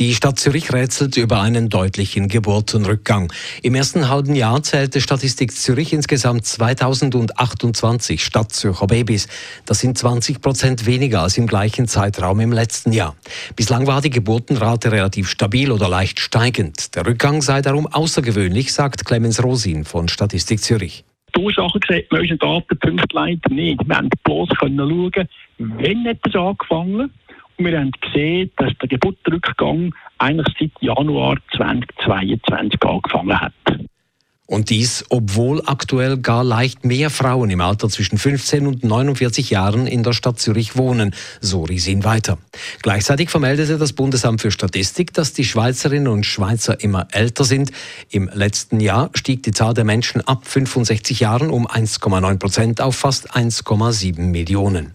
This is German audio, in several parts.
Die Stadt Zürich rätselt über einen deutlichen Geburtenrückgang. Im ersten halben Jahr zählte Statistik Zürich insgesamt 2028 Stadtzürcher Babys. Das sind 20 Prozent weniger als im gleichen Zeitraum im letzten Jahr. Bislang war die Geburtenrate relativ stabil oder leicht steigend. Der Rückgang sei darum außergewöhnlich, sagt Clemens Rosin von Statistik Zürich. Die Ursachen sieht man unseren Datenpunkten leider nicht. Wir haben bloß schauen, wenn hat es angefangen wir haben gesehen, dass der Geburtenrückgang eigentlich seit Januar 2022 angefangen hat. Und dies, obwohl aktuell gar leicht mehr Frauen im Alter zwischen 15 und 49 Jahren in der Stadt Zürich wohnen, so Risin weiter. Gleichzeitig vermeldete das Bundesamt für Statistik, dass die Schweizerinnen und Schweizer immer älter sind. Im letzten Jahr stieg die Zahl der Menschen ab 65 Jahren um 1,9 Prozent auf fast 1,7 Millionen.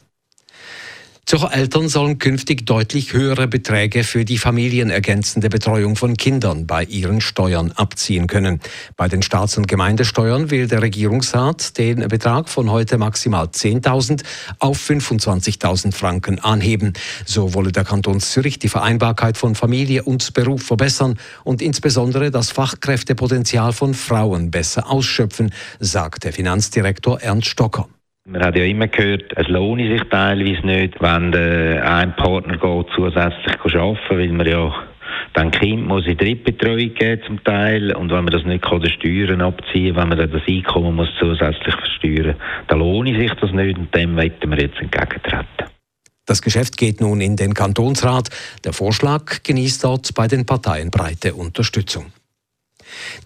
Eltern sollen künftig deutlich höhere Beträge für die familienergänzende Betreuung von Kindern bei ihren Steuern abziehen können. Bei den Staats- und Gemeindesteuern will der Regierungsrat den Betrag von heute maximal 10.000 auf 25.000 Franken anheben. So wolle der Kanton Zürich die Vereinbarkeit von Familie und Beruf verbessern und insbesondere das Fachkräftepotenzial von Frauen besser ausschöpfen, sagt der Finanzdirektor Ernst Stocker. Man hat ja immer gehört, es lohnt sich teilweise nicht, wenn ein Partner geht, zusätzlich arbeiten weil man ja dann Kind muss in Drittbetreuung geben zum Teil und wenn man das nicht kann, die Steuern abziehen, wenn man dann das Einkommen muss zusätzlich versteuern, dann lohnt sich das nicht und dem möchten wir jetzt entgegentreten. Das Geschäft geht nun in den Kantonsrat. Der Vorschlag genießt dort bei den Parteien breite Unterstützung.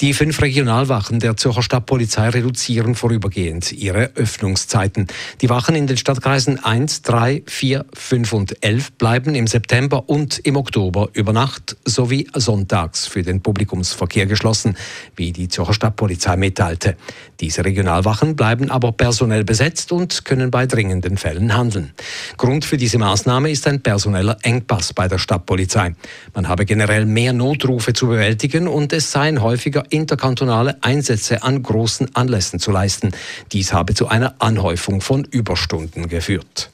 Die fünf Regionalwachen der Zürcher Stadtpolizei reduzieren vorübergehend ihre Öffnungszeiten. Die Wachen in den Stadtkreisen 1, 3, 4, 5 und 11 bleiben im September und im Oktober über Nacht sowie sonntags für den Publikumsverkehr geschlossen, wie die Zürcher Stadtpolizei mitteilte. Diese Regionalwachen bleiben aber personell besetzt und können bei dringenden Fällen handeln. Grund für diese Maßnahme ist ein personeller Engpass bei der Stadtpolizei. Man habe generell mehr Notrufe zu bewältigen und es seien häufig häufiger interkantonale Einsätze an großen Anlässen zu leisten. Dies habe zu einer Anhäufung von Überstunden geführt.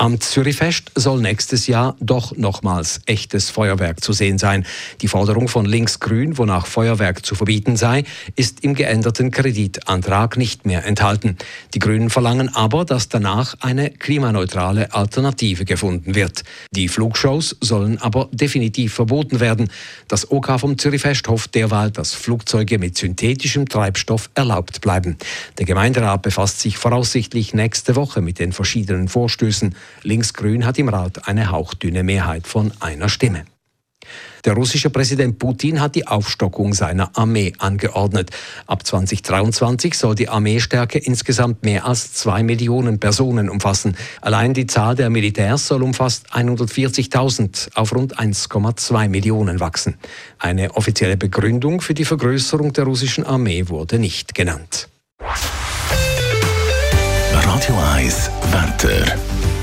Am Zürichfest soll nächstes Jahr doch nochmals echtes Feuerwerk zu sehen sein. Die Forderung von Linksgrün, wonach Feuerwerk zu verbieten sei, ist im geänderten Kreditantrag nicht mehr enthalten. Die Grünen verlangen aber, dass danach eine klimaneutrale Alternative gefunden wird. Die Flugshows sollen aber definitiv verboten werden. Das OK vom Zürichfest hofft derweil, dass Flugzeuge mit synthetischem Treibstoff erlaubt bleiben. Der Gemeinderat befasst sich voraussichtlich nächste Woche mit den verschiedenen Vorstößen. Linksgrün hat im Rat eine hauchdünne Mehrheit von einer Stimme. Der russische Präsident Putin hat die Aufstockung seiner Armee angeordnet. Ab 2023 soll die Armeestärke insgesamt mehr als zwei Millionen Personen umfassen. Allein die Zahl der Militärs soll um fast 140.000 auf rund 1,2 Millionen wachsen. Eine offizielle Begründung für die Vergrößerung der russischen Armee wurde nicht genannt. Radio 1 Wetter.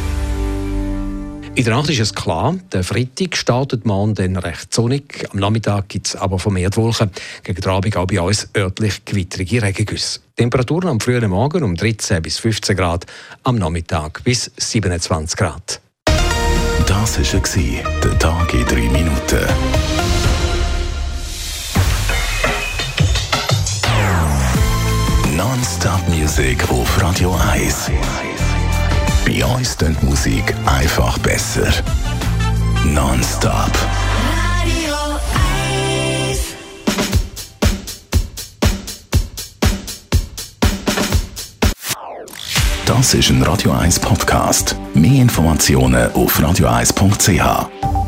In der Nacht ist es klar, der Freitag startet morgen dann recht sonnig. Am Nachmittag gibt es aber vermehrt Wolken. Gegen den Abend auch bei uns örtlich gewittrige Regengüsse. Temperaturen am frühen Morgen um 13 bis 15 Grad, am Nachmittag bis 27 Grad. Das war der Tag in drei Minuten. Non-Stop-Musik auf Radio 1. Bei uns klingt Musik einfach besser. Non-stop. Radio 1. Das ist ein Radio 1 Podcast. Mehr Informationen auf radio1.ch.